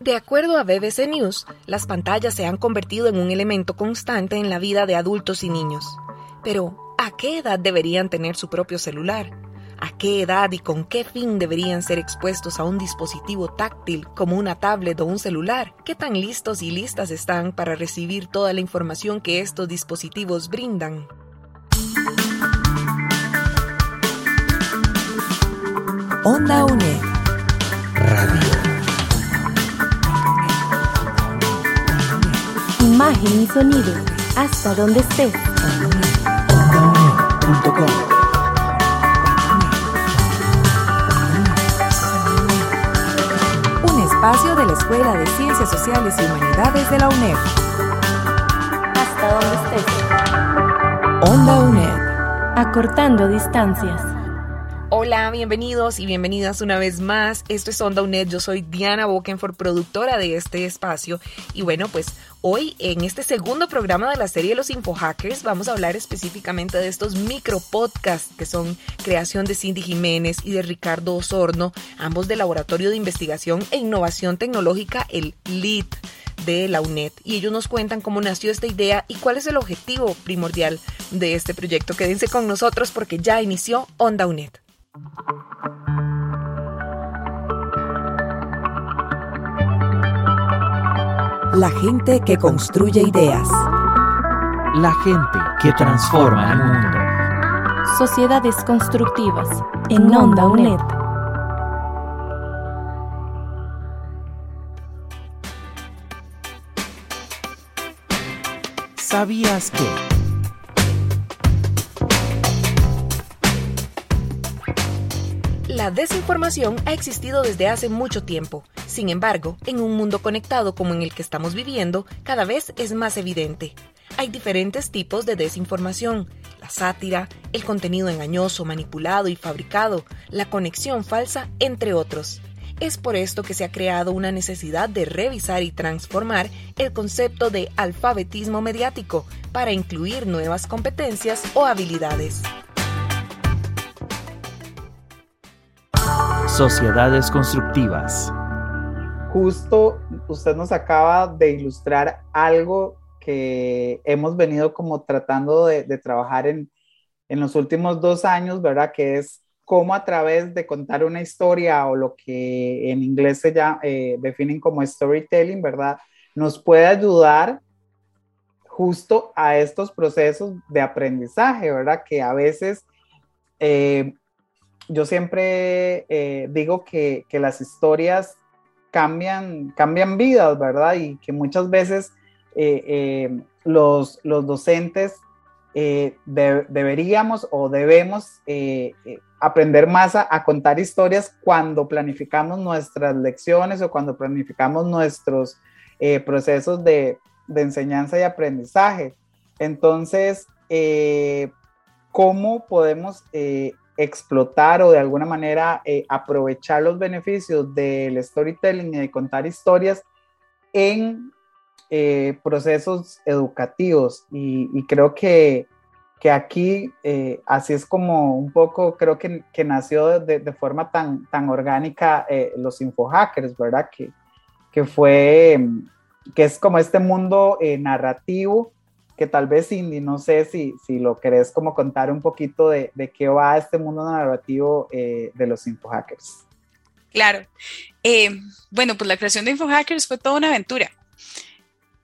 De acuerdo a BBC News, las pantallas se han convertido en un elemento constante en la vida de adultos y niños. Pero, ¿a qué edad deberían tener su propio celular? ¿A qué edad y con qué fin deberían ser expuestos a un dispositivo táctil como una tablet o un celular? ¿Qué tan listos y listas están para recibir toda la información que estos dispositivos brindan? Onda UNE. Imagen y sonido, hasta donde estés. Un espacio de la Escuela de Ciencias Sociales y Humanidades de la UNED. Hasta donde estés. Onda UNED. Acortando distancias. Hola, bienvenidos y bienvenidas una vez más. Esto es Onda UNED. Yo soy Diana Bokenford, productora de este espacio. Y bueno, pues hoy en este segundo programa de la serie Los Infohackers vamos a hablar específicamente de estos micro podcasts que son creación de Cindy Jiménez y de Ricardo Osorno, ambos del Laboratorio de Investigación e Innovación Tecnológica, el LIT de la UNED y ellos nos cuentan cómo nació esta idea y cuál es el objetivo primordial de este proyecto. Quédense con nosotros porque ya inició Onda UNED. La gente que construye ideas. La gente que transforma el mundo. Sociedades constructivas en Onda UNED. ¿Sabías que? La desinformación ha existido desde hace mucho tiempo. Sin embargo, en un mundo conectado como en el que estamos viviendo, cada vez es más evidente. Hay diferentes tipos de desinformación. La sátira, el contenido engañoso, manipulado y fabricado, la conexión falsa, entre otros. Es por esto que se ha creado una necesidad de revisar y transformar el concepto de alfabetismo mediático para incluir nuevas competencias o habilidades. Sociedades constructivas. Justo usted nos acaba de ilustrar algo que hemos venido como tratando de, trabajar en, en los últimos dos años, ¿verdad? Que es cómo a través de contar una historia o lo que en inglés se llama, eh, definen como storytelling, ¿verdad? Nos puede ayudar justo a estos procesos de aprendizaje, ¿verdad? Que a veces eh, yo siempre eh, digo que, que, las historias cambian, cambian vidas, ¿verdad? Y que muchas veces eh, los, los docentes de, deberíamos o debemos aprender más a, a, contar historias cuando planificamos nuestras lecciones o cuando planificamos nuestros eh, procesos de, de, enseñanza y aprendizaje. Entonces, eh, ¿cómo podemos eh, explotar o de alguna manera eh, aprovechar los beneficios del storytelling y de contar historias en eh, procesos educativos? Y, creo que que aquí eh, así es como un poco, creo que, que nació de, de, forma tan, tan orgánica eh, los infohackers, ¿verdad? Que, que fue, que es como este mundo eh, narrativo, que tal vez Cindy, no sé si, si lo querés como contar un poquito de, de qué va este mundo narrativo eh, de los infohackers. Claro. bueno, pues la creación de infohackers fue toda una aventura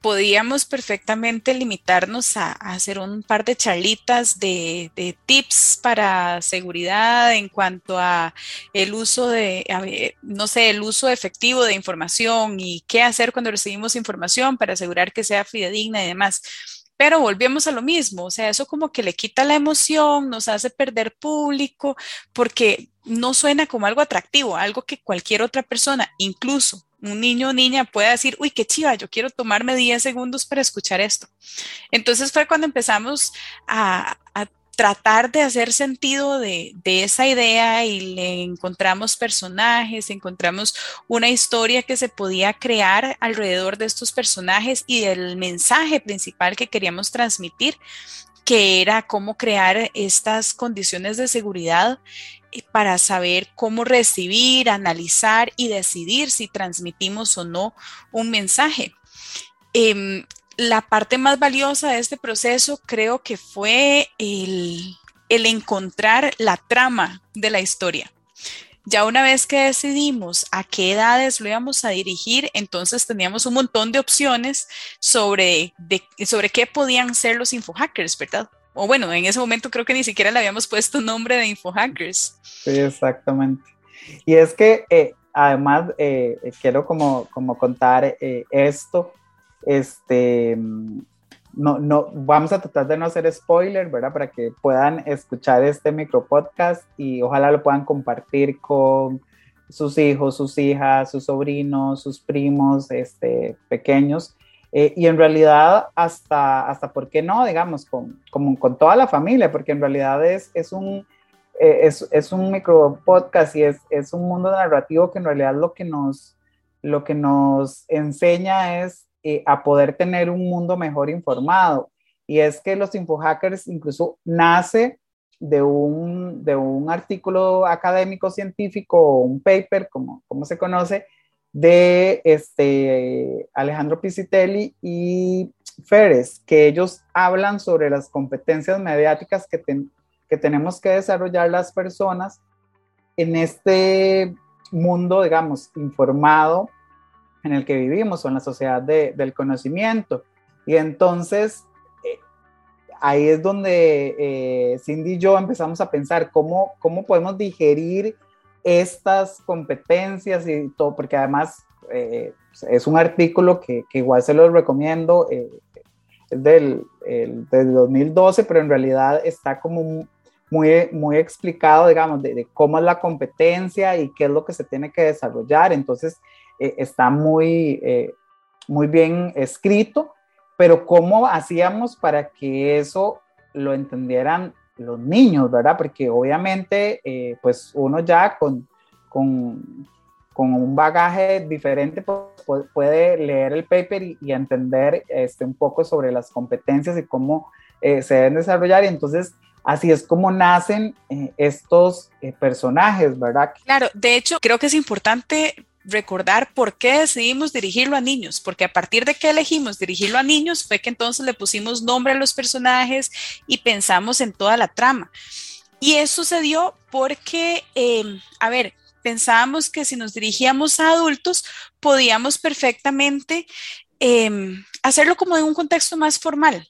podíamos perfectamente limitarnos a, hacer un par de charlitas de, de, tips para seguridad en cuanto a el uso de, no sé, el uso efectivo de información y qué hacer cuando recibimos información para asegurar que sea fidedigna y demás. Pero volvemos a lo mismo, o sea, eso como que le quita la emoción, nos hace perder público, porque no suena como algo atractivo, algo que cualquier otra persona, incluso un niño o niña pueda decir, uy, qué chiva, yo quiero tomarme 10 segundos para escuchar esto. Entonces fue cuando empezamos a, a tratar de hacer sentido de, esa idea y le encontramos personajes, encontramos una historia que se podía crear alrededor de estos personajes y del mensaje principal que queríamos transmitir que era cómo crear estas condiciones de seguridad para saber cómo recibir, analizar y decidir si transmitimos o no un mensaje. Em, la parte más valiosa de este proceso creo que fue el, encontrar la trama de la historia. Ya una vez que decidimos a qué edades lo íbamos a dirigir, entonces teníamos un montón de opciones sobre, sobre qué podían ser los infohackers, ¿verdad? O bueno, en ese momento creo que ni siquiera le habíamos puesto nombre de infohackers. Sí, exactamente. Y es que eh, además eh, quiero como, como contar eh, esto, este, no, no, vamos a tratar de no hacer spoiler, ¿verdad? Para que puedan escuchar este micro podcast y ojalá lo puedan compartir con sus hijos, sus hijas, sus sobrinos, sus primos, este, pequeños. Eh, y en realidad, hasta, hasta, ¿por qué no? Digamos, con, como con toda la familia, porque en realidad es, es un, eh, es, es, un micro podcast y es, es un mundo narrativo que en realidad lo que nos, lo que nos enseña es eh, a poder tener un mundo mejor informado. Y es que los infohackers incluso nace de un, de un artículo académico científico o un paper, como, como se conoce, de este, Alejandro Pisitelli y Férez, que ellos hablan sobre las competencias mediáticas que, que tenemos que desarrollar las personas en este mundo, digamos, informado en el que vivimos o en la sociedad del conocimiento. Y entonces eh, ahí es donde eh, Cindy y yo empezamos a pensar cómo, cómo podemos digerir estas competencias y todo, porque además eh, es un artículo que, que, igual se lo recomiendo, es del, del, 2012, pero en realidad está como muy, muy explicado, digamos, de, de, cómo es la competencia y qué es lo que se tiene que desarrollar. Entonces, eh, está muy, eh, muy bien escrito, pero ¿cómo hacíamos para que eso lo entendieran los niños, verdad? Porque obviamente, eh, pues uno ya con, con, con, un bagaje diferente pues, puede leer el paper y, entender este, un poco sobre las competencias y cómo se deben desarrollar. Y entonces, así es como nacen estos personajes, ¿verdad? Claro, de hecho, creo que es importante recordar por qué decidimos dirigirlo a niños, porque a partir de que elegimos dirigirlo a niños fue que entonces le pusimos nombre a los personajes y pensamos en toda la trama. Y eso sucedió porque, em, a ver, pensábamos que si nos dirigíamos a adultos podíamos perfectamente em, hacerlo como en un contexto más formal,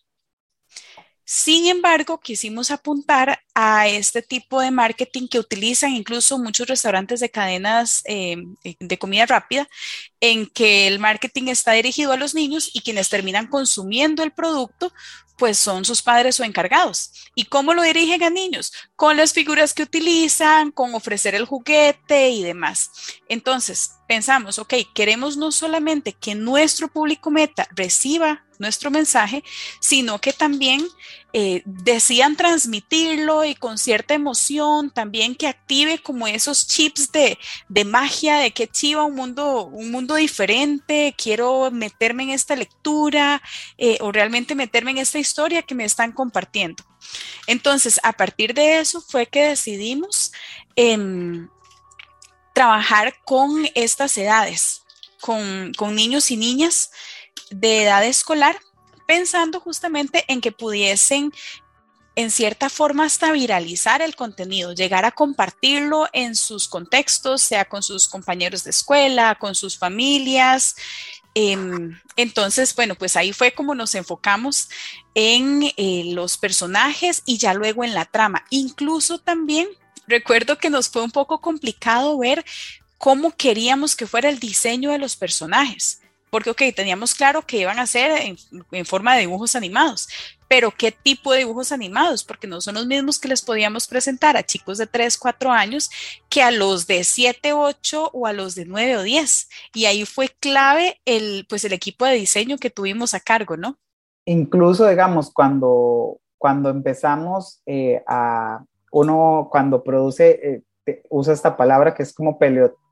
sin embargo, quisimos apuntar a este tipo de marketing que utilizan incluso muchos restaurantes de cadenas eh, de comida rápida, en que el marketing está dirigido a los niños y quienes terminan consumiendo el producto pues son sus padres o encargados. ¿Y cómo lo dirigen a niños? Con las figuras que utilizan, con ofrecer el juguete y demás. Entonces, pensamos, ok, queremos no solamente que nuestro público meta reciba nuestro mensaje, sino que también eh, decían transmitirlo y con cierta emoción, también que active como esos chips de, magia, de que chiva un mundo, un mundo diferente, quiero meterme en esta lectura eh, o realmente meterme en esta historia que me están compartiendo. Entonces, a partir de eso fue que decidimos em, trabajar con estas edades, con, con niños y niñas de edad escolar, pensando justamente en que pudiesen en cierta forma hasta viralizar el contenido, llegar a compartirlo en sus contextos, sea con sus compañeros de escuela, con sus familias. Em, entonces, bueno, pues ahí fue como nos enfocamos en eh, los personajes y ya luego en la trama. Incluso también recuerdo que nos fue un poco complicado ver cómo queríamos que fuera el diseño de los personajes porque, ok, teníamos claro que iban a ser en, forma de dibujos animados, pero ¿qué tipo de dibujos animados? Porque no son los mismos que les podíamos presentar a chicos de 3, 4 años que a los de 7, 8 o a los de 9 o 10. Y ahí fue clave el, pues, el equipo de diseño que tuvimos a cargo, ¿no? Incluso, digamos, cuando, cuando empezamos eh, a, uno cuando produce, eh, usa esta palabra que es como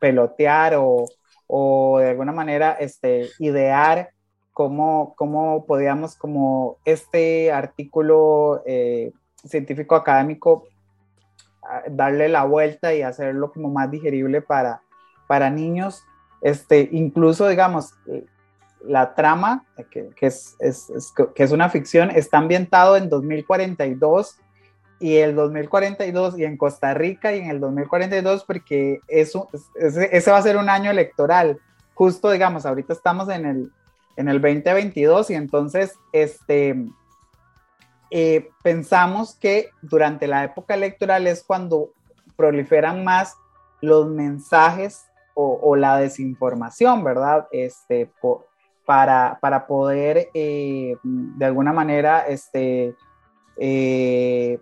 pelotear o o de alguna manera este, idear cómo, cómo podíamos, como este artículo eh, científico académico darle la vuelta y hacerlo como más digerible para, para niños. Este, incluso, digamos, la trama, que, que es, es, que es una ficción, está ambientado en 2042 y el 2042 y en Costa Rica y en el 2042 porque ese, va a ser un año electoral. Justo, digamos, ahorita estamos en el, en el 2022 y entonces este, eh, pensamos que durante la época electoral es cuando proliferan más los mensajes o, la desinformación, ¿verdad? Este, para, para, poder eh, de alguna manera este, eh,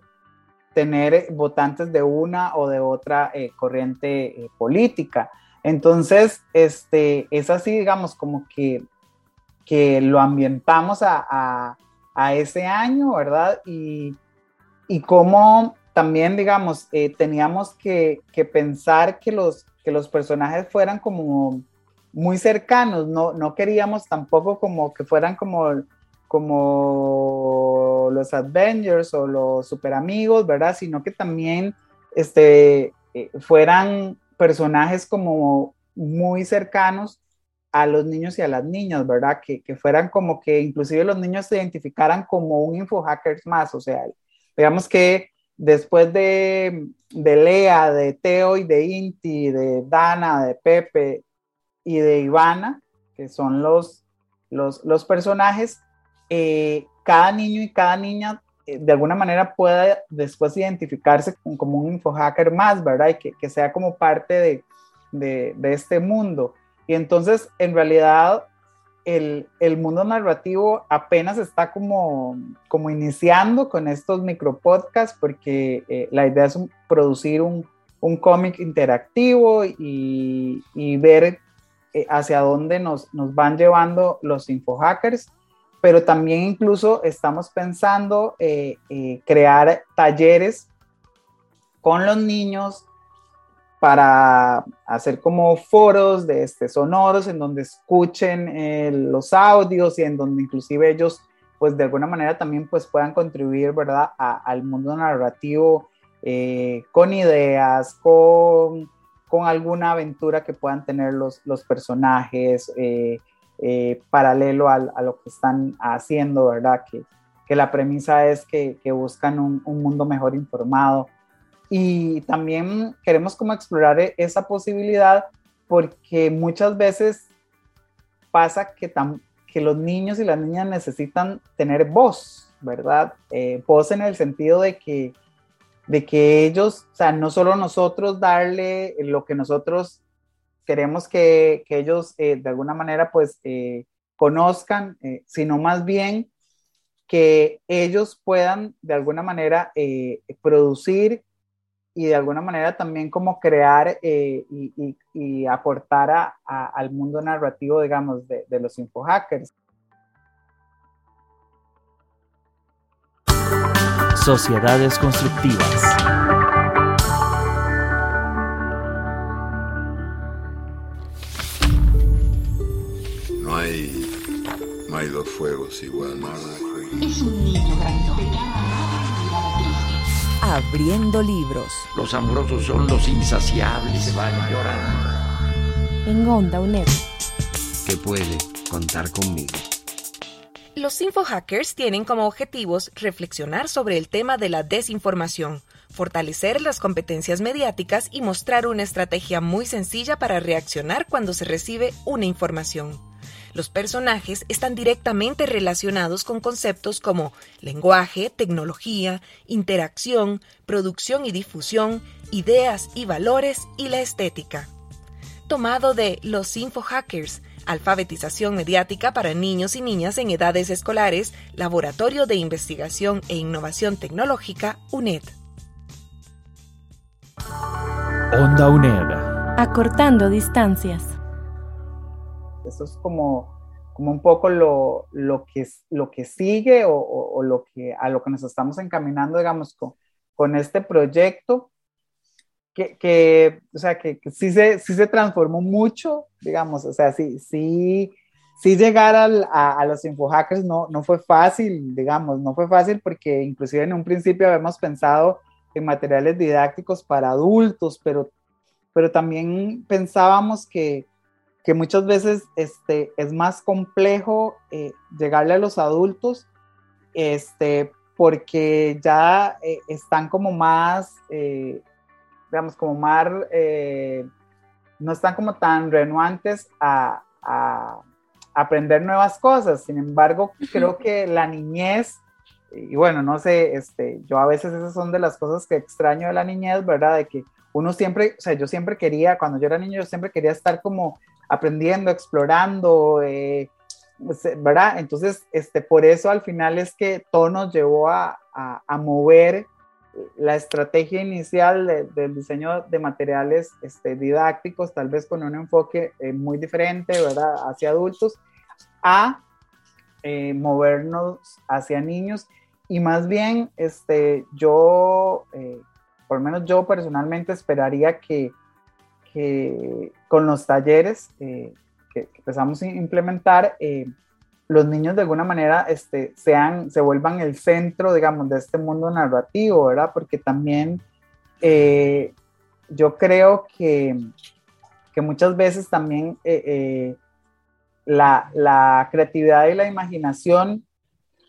tener votantes de una o de otra corriente política. Entonces, este, es así, digamos, como que que lo ambientamos a, ese año, ¿verdad? Y, y cómo también, digamos, eh, teníamos que, pensar que los, que los personajes fueran como muy cercanos, no, no queríamos tampoco como que fueran como, como los Avengers o los super amigos, ¿verdad? Sino que también este, eh, fueran personajes como muy cercanos a los niños y a las niñas, ¿verdad? Que, que, fueran como que inclusive los niños se identificaran como un infohackers más, o sea, digamos que después de, de Lea, de Teo y de Inti, de Dana, de Pepe y de Ivana, que son los, los, los personajes, eh, cada niño y cada niña eh, de alguna manera pueda después identificarse como un infohacker más, ¿verdad? Y que, que sea como parte de, de, este mundo. Y entonces, en realidad, el, el, mundo narrativo apenas está como, como iniciando con estos micropodcasts porque eh, la idea es producir un, un cómic interactivo y, y ver hacia dónde nos, nos, van llevando los infohackers, pero también incluso estamos pensando eh, crear talleres con los niños para hacer como foros de este, sonoros en donde escuchen eh, los audios y en donde inclusive ellos pues de alguna manera también pues puedan contribuir, ¿verdad?, al mundo narrativo eh, con ideas, con, con, alguna aventura que puedan tener los, los personajes eh, paralelo a, lo que están haciendo, ¿verdad? Que, que la premisa es que, que buscan un, un mundo mejor informado y también queremos como explorar e-, esa posibilidad porque muchas veces pasa que, que los niños y las niñas necesitan tener voz, ¿verdad? Eh, voz en el sentido de que, de que ellos, o sea, no solo nosotros darle lo que nosotros queremos que, que ellos eh, de alguna manera pues eh, conozcan, sino más bien que ellos puedan de alguna manera producir y de alguna manera también como crear eh, y, y, aportar a, al mundo narrativo, digamos, de, de los infohackers. Sociedades constructivas. No hay dos fuegos iguales. Es un niño grande Abriendo libros. Los amorosos son los insaciables, se van llorando. En Onda UNED. Que puede contar conmigo. Los infohackers tienen como objetivos reflexionar sobre el tema de la desinformación, fortalecer las competencias mediáticas y mostrar una estrategia muy sencilla para reaccionar cuando se recibe una información. Los personajes están directamente relacionados con conceptos como lenguaje, tecnología, interacción, producción y difusión, ideas y valores y la estética. Tomado de Los Infohackers, Alfabetización mediática para niños y niñas en edades escolares, Laboratorio de Investigación e Innovación Tecnológica, UNED. Onda UNED. Acortando distancias. Eso es como, como un poco lo, lo, que, lo que sigue o, o, lo que, a lo que nos estamos encaminando, digamos, con, con este proyecto, que, que, o sea, que, que, sí, se, sí se transformó mucho, digamos, o sea, sí, sí, sí llegar al, a, a, los infohackers no, no fue fácil, digamos, no fue fácil porque inclusive en un principio habíamos pensado en materiales didácticos para adultos, pero, pero también pensábamos que, que muchas veces este, es más complejo eh, llegarle a los adultos este, porque ya eh, están como más, eh, digamos, como más, no están como tan renuantes a, a, aprender nuevas cosas. Sin embargo, creo que la niñez y bueno, no sé, este, yo a veces esas son de las cosas que extraño de la niñez, ¿verdad? De que uno siempre, o sea, yo siempre quería, cuando yo era niño, yo siempre quería estar como aprendiendo, explorando, eh, ¿verdad? Entonces, este, por eso al final es que todo nos llevó a, a, mover la estrategia inicial del diseño de materiales este, didácticos, tal vez con un enfoque eh, muy diferente, ¿verdad? Hacia adultos, a eh, movernos hacia niños y más bien, este, yo, eh, por lo menos yo personalmente esperaría que, que con los talleres eh, que, empezamos a implementar, eh, los niños de alguna manera este, sean, se vuelvan el centro, digamos, de este mundo narrativo, ¿verdad? Porque también yo creo que, que, muchas veces también la, la, creatividad y la imaginación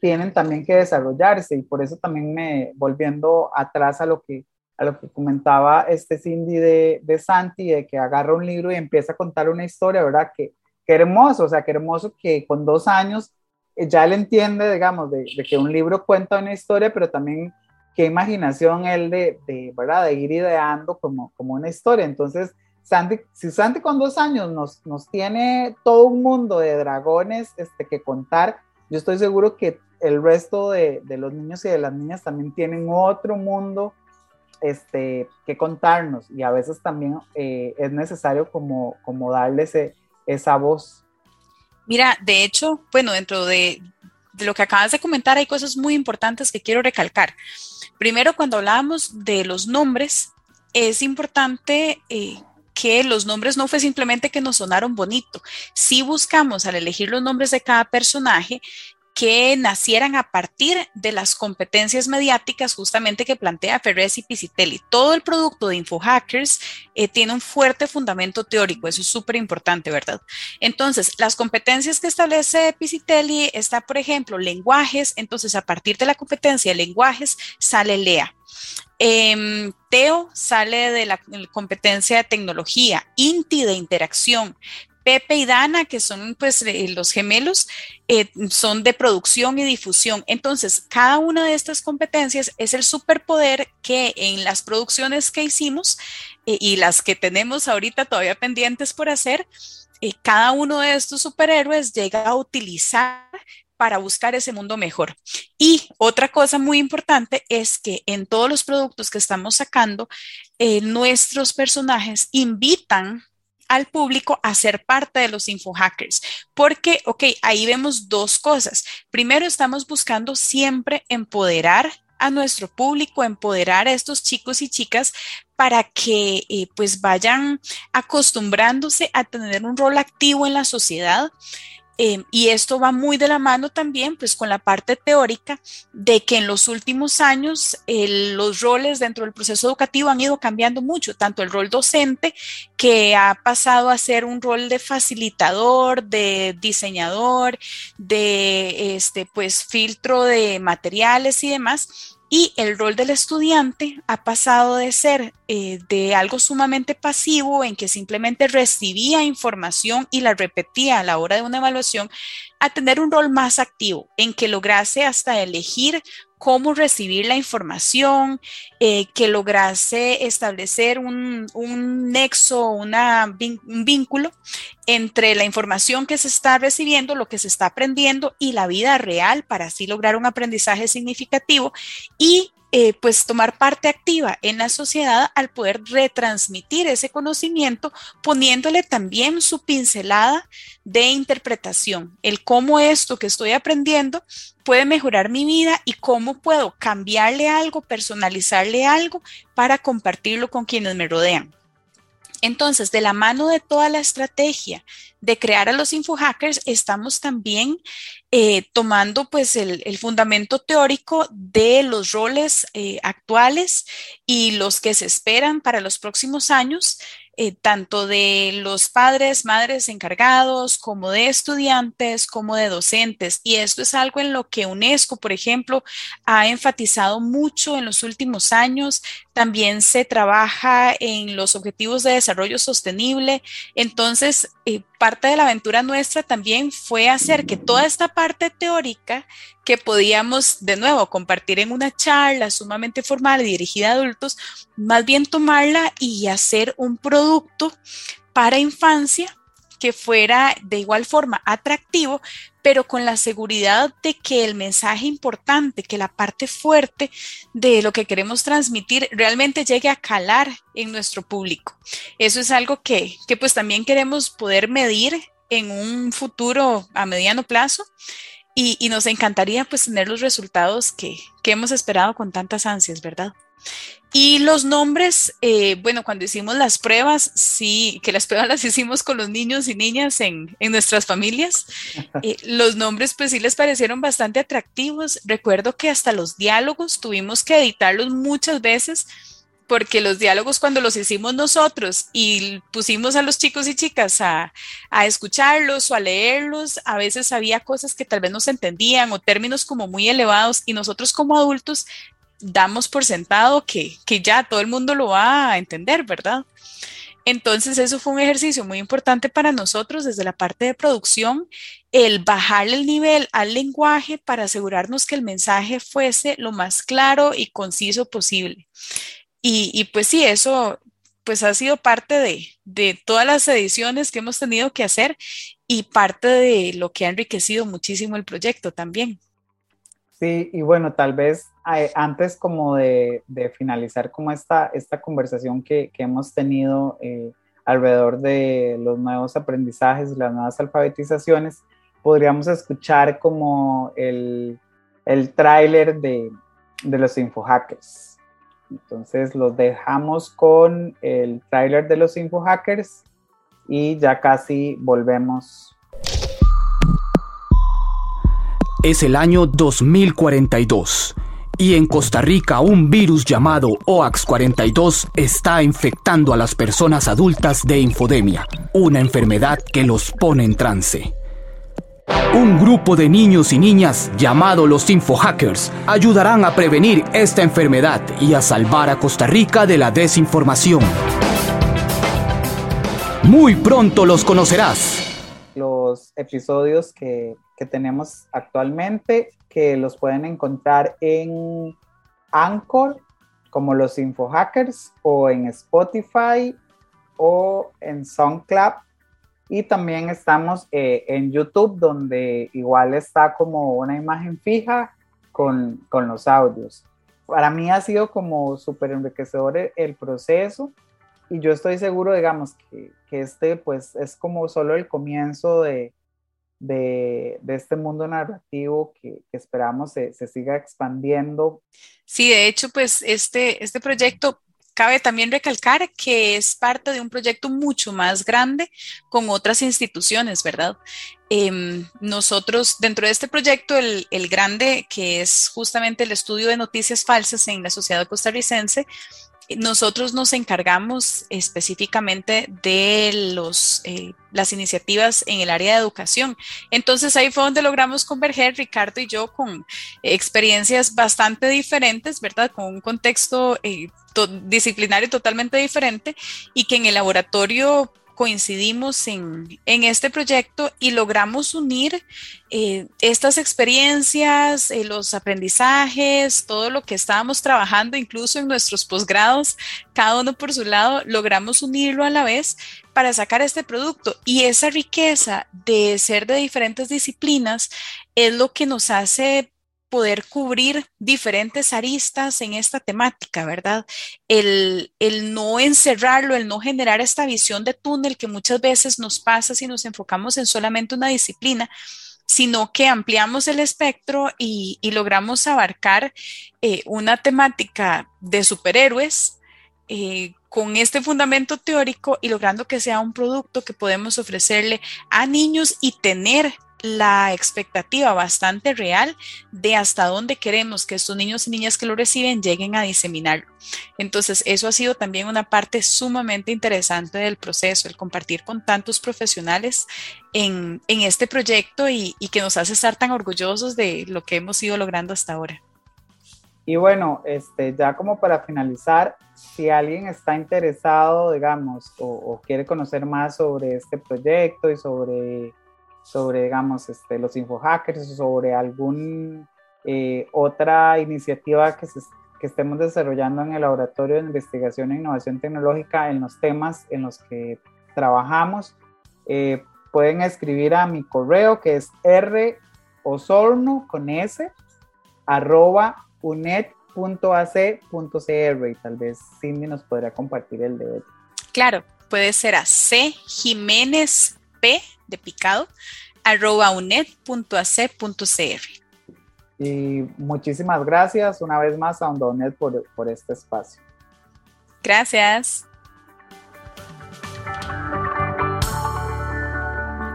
tienen también que desarrollarse y por eso también me volviendo atrás a lo que a lo que comentaba este Cindy de, de Santi, de que agarra un libro y empieza a contar una historia, ¿verdad? Que, que hermoso, o sea, que hermoso que con dos años eh, ya él entiende, digamos, de, que un libro cuenta una historia, pero también qué imaginación él de, de, ¿verdad? De ir ideando como, como una historia. Entonces, Santi, si Santi con dos años nos, nos tiene todo un mundo de dragones este, que contar, yo estoy seguro que el resto de, de, los niños y de las niñas también tienen otro mundo este, que contarnos y a veces también eh, es necesario como, como darles esa voz. Mira, de hecho, bueno, dentro de, de, lo que acabas de comentar hay cosas muy importantes que quiero recalcar. Primero, cuando hablábamos de los nombres, es importante eh, que los nombres no fue simplemente que nos sonaron bonito. Si buscamos al elegir los nombres de cada personaje que nacieran a partir de las competencias mediáticas justamente que plantea Ferrez y Pisitelli. Todo el producto de InfoHackers eh, tiene un fuerte fundamento teórico, eso es súper importante, ¿verdad? Entonces, las competencias que establece Pisitelli está, por ejemplo, lenguajes, entonces a partir de la competencia de lenguajes sale LEA. Eh, Teo sale de la competencia de tecnología, INTI de interacción, Pepe y Dana, que son pues eh, los gemelos, eh, son de producción y difusión. Entonces, cada una de estas competencias es el superpoder que en las producciones que hicimos eh, y las que tenemos ahorita todavía pendientes por hacer, cada uno de estos superhéroes llega a utilizar para buscar ese mundo mejor. Y otra cosa muy importante es que en todos los productos que estamos sacando, nuestros personajes invitan al público a ser parte de los infohackers. Porque, ok, ahí vemos dos cosas. Primero, estamos buscando siempre empoderar a nuestro público, empoderar a estos chicos y chicas para que eh, pues vayan acostumbrándose a tener un rol activo en la sociedad Em, y esto va muy de la mano también pues con la parte teórica de que en los últimos años los roles dentro del proceso educativo han ido cambiando mucho, tanto el rol docente que ha pasado a ser un rol de facilitador, de diseñador, de este pues filtro de materiales y demás, y el rol del estudiante ha pasado de ser eh, de algo sumamente pasivo en que simplemente recibía información y la repetía a la hora de una evaluación a tener un rol más activo en que lograse hasta elegir cómo recibir la información, eh, que lograse establecer un, un nexo, un vínculo entre la información que se está recibiendo, lo que se está aprendiendo y la vida real para así lograr un aprendizaje significativo y eh, pues tomar parte activa en la sociedad al poder retransmitir ese conocimiento, poniéndole también su pincelada de interpretación, el cómo esto que estoy aprendiendo puede mejorar mi vida y cómo puedo cambiarle algo, personalizarle algo para compartirlo con quienes me rodean. Entonces, de la mano de toda la estrategia de crear a los infohackers, estamos también eh, tomando pues el, fundamento teórico de los roles eh, actuales y los que se esperan para los próximos años eh, tanto de los padres, madres encargados, como de estudiantes, como de docentes. Y esto es algo en lo que UNESCO, por ejemplo, ha enfatizado mucho en los últimos años. También se trabaja en los objetivos de desarrollo sostenible. Entonces, eh, parte de la aventura nuestra también fue hacer que toda esta parte teórica que podíamos de nuevo compartir en una charla sumamente formal dirigida a adultos, más bien tomarla y hacer un producto para infancia que fuera de igual forma atractivo, pero con la seguridad de que el mensaje importante, que la parte fuerte de lo que queremos transmitir realmente llegue a calar en nuestro público. Eso es algo que, que pues también queremos poder medir en un futuro a mediano plazo y, nos encantaría pues tener los resultados que, hemos esperado con tantas ansias, ¿verdad? Y los nombres, eh, bueno, cuando hicimos las pruebas, sí, que las pruebas las hicimos con los niños y niñas en, nuestras familias, eh, los nombres pues sí les parecieron bastante atractivos. Recuerdo que hasta los diálogos tuvimos que editarlos muchas veces porque los diálogos cuando los hicimos nosotros y pusimos a los chicos y chicas a, escucharlos o a leerlos, a veces había cosas que tal vez no se entendían o términos como muy elevados y nosotros como adultos damos por sentado que, que ya todo el mundo lo va a entender, ¿verdad? Entonces eso fue un ejercicio muy importante para nosotros desde la parte de producción, el bajar el nivel al lenguaje para asegurarnos que el mensaje fuese lo más claro y conciso posible. Y, pues sí, eso pues ha sido parte de, de, todas las ediciones que hemos tenido que hacer y parte de lo que ha enriquecido muchísimo el proyecto también. Sí, y bueno, tal vez eh, antes como de, finalizar como esta, esta conversación que, que hemos tenido eh, alrededor de los nuevos aprendizajes, las nuevas alfabetizaciones, podríamos escuchar como el, el tráiler de, de los infohackers. Entonces los dejamos con el tráiler de los infohackers y ya casi volvemos. Es el año 2042 y en Costa Rica un virus llamado OAX42 está infectando a las personas adultas de infodemia, una enfermedad que los pone en trance. Un grupo de niños y niñas llamado los InfoHackers ayudarán a prevenir esta enfermedad y a salvar a Costa Rica de la desinformación. Muy pronto los conocerás. Los episodios que, que tenemos actualmente, que los pueden encontrar en Anchor, como los InfoHackers, o en Spotify, o en SoundCloud y también estamos eh, en YouTube, donde igual está como una imagen fija con, con los audios. Para mí ha sido como súper enriquecedor el, proceso y yo estoy seguro, digamos, que, que, este pues es como solo el comienzo de, de, este mundo narrativo que, que esperamos se, se, siga expandiendo. Sí, de hecho, pues este, este proyecto Cabe también recalcar que es parte de un proyecto mucho más grande con otras instituciones, ¿verdad? Em, nosotros, dentro de este proyecto, el, el, grande, que es justamente el estudio de noticias falsas en la sociedad costarricense, nosotros nos encargamos específicamente de los, eh, las iniciativas en el área de educación. Entonces ahí fue donde logramos converger Ricardo y yo con experiencias bastante diferentes, ¿verdad? Con un contexto eh, disciplinario totalmente diferente y que en el laboratorio coincidimos en, este proyecto y logramos unir eh, estas experiencias, eh, los aprendizajes, todo lo que estábamos trabajando, incluso en nuestros posgrados, cada uno por su lado, logramos unirlo a la vez para sacar este producto. Y esa riqueza de ser de diferentes disciplinas es lo que nos hace poder cubrir diferentes aristas en esta temática, ¿verdad? El, no encerrarlo, el no generar esta visión de túnel que muchas veces nos pasa si nos enfocamos en solamente una disciplina, sino que ampliamos el espectro y, logramos abarcar eh, una temática de superhéroes eh, con este fundamento teórico y logrando que sea un producto que podemos ofrecerle a niños y tener la expectativa bastante real de hasta dónde queremos que estos niños y niñas que lo reciben lleguen a diseminarlo. Entonces, eso ha sido también una parte sumamente interesante del proceso, el compartir con tantos profesionales en, este proyecto y, y que nos hace estar tan orgullosos de lo que hemos ido logrando hasta ahora. Y bueno, este, ya como para finalizar, si alguien está interesado, digamos, o, quiere conocer más sobre este proyecto y sobre, sobre digamos, este, los infohackers o sobre alguna eh, otra iniciativa que, que estemos desarrollando en el Laboratorio de Investigación e Innovación Tecnológica en los temas en los que trabajamos, eh, pueden escribir a mi correo que es rosorno con s arroba unet.ac.cr y tal vez Cindy nos podrá compartir el de hoy. Claro, puede ser a C Jiménez P de picado arroba unet.ac.cr. Y muchísimas gracias una vez más a Ondonet por, por este espacio. Gracias.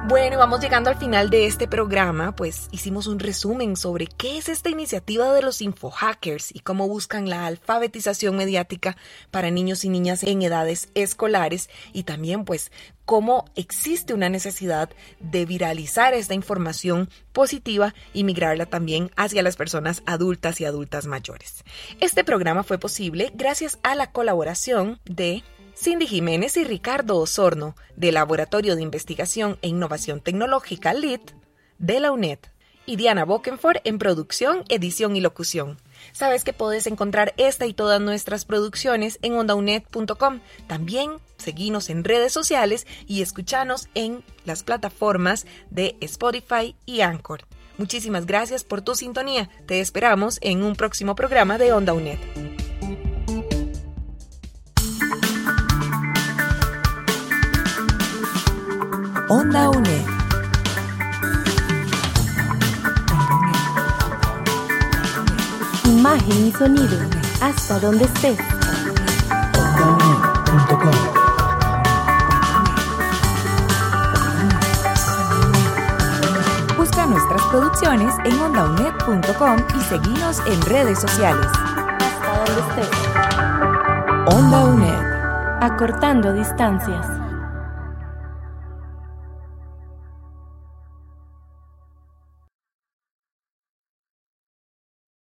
Bueno, vamos llegando al final de este programa, pues hicimos un resumen sobre qué es esta iniciativa de los infohackers y cómo buscan la alfabetización mediática para niños y niñas en edades escolares y también pues cómo existe una necesidad de viralizar esta información positiva y migrarla también hacia las personas adultas y adultas mayores. Este programa fue posible gracias a la colaboración de Cindy Jiménez y Ricardo Osorno, del Laboratorio de Investigación e Innovación Tecnológica LIT de la UNED, y Diana Bokenford en producción, edición y locución. Sabes que puedes encontrar esta y todas nuestras producciones en ondaunet.com. También seguimos en redes sociales y escuchanos en las plataformas de Spotify y Anchor. Muchísimas gracias por tu sintonía. Te esperamos en un próximo programa de Onda UNED. Onda UNED. Imagen y sonido, hasta donde estés. Busca nuestras producciones en ondaunet.com y seguinos en redes sociales. Hasta donde estés. Onda UNED. Acortando distancias.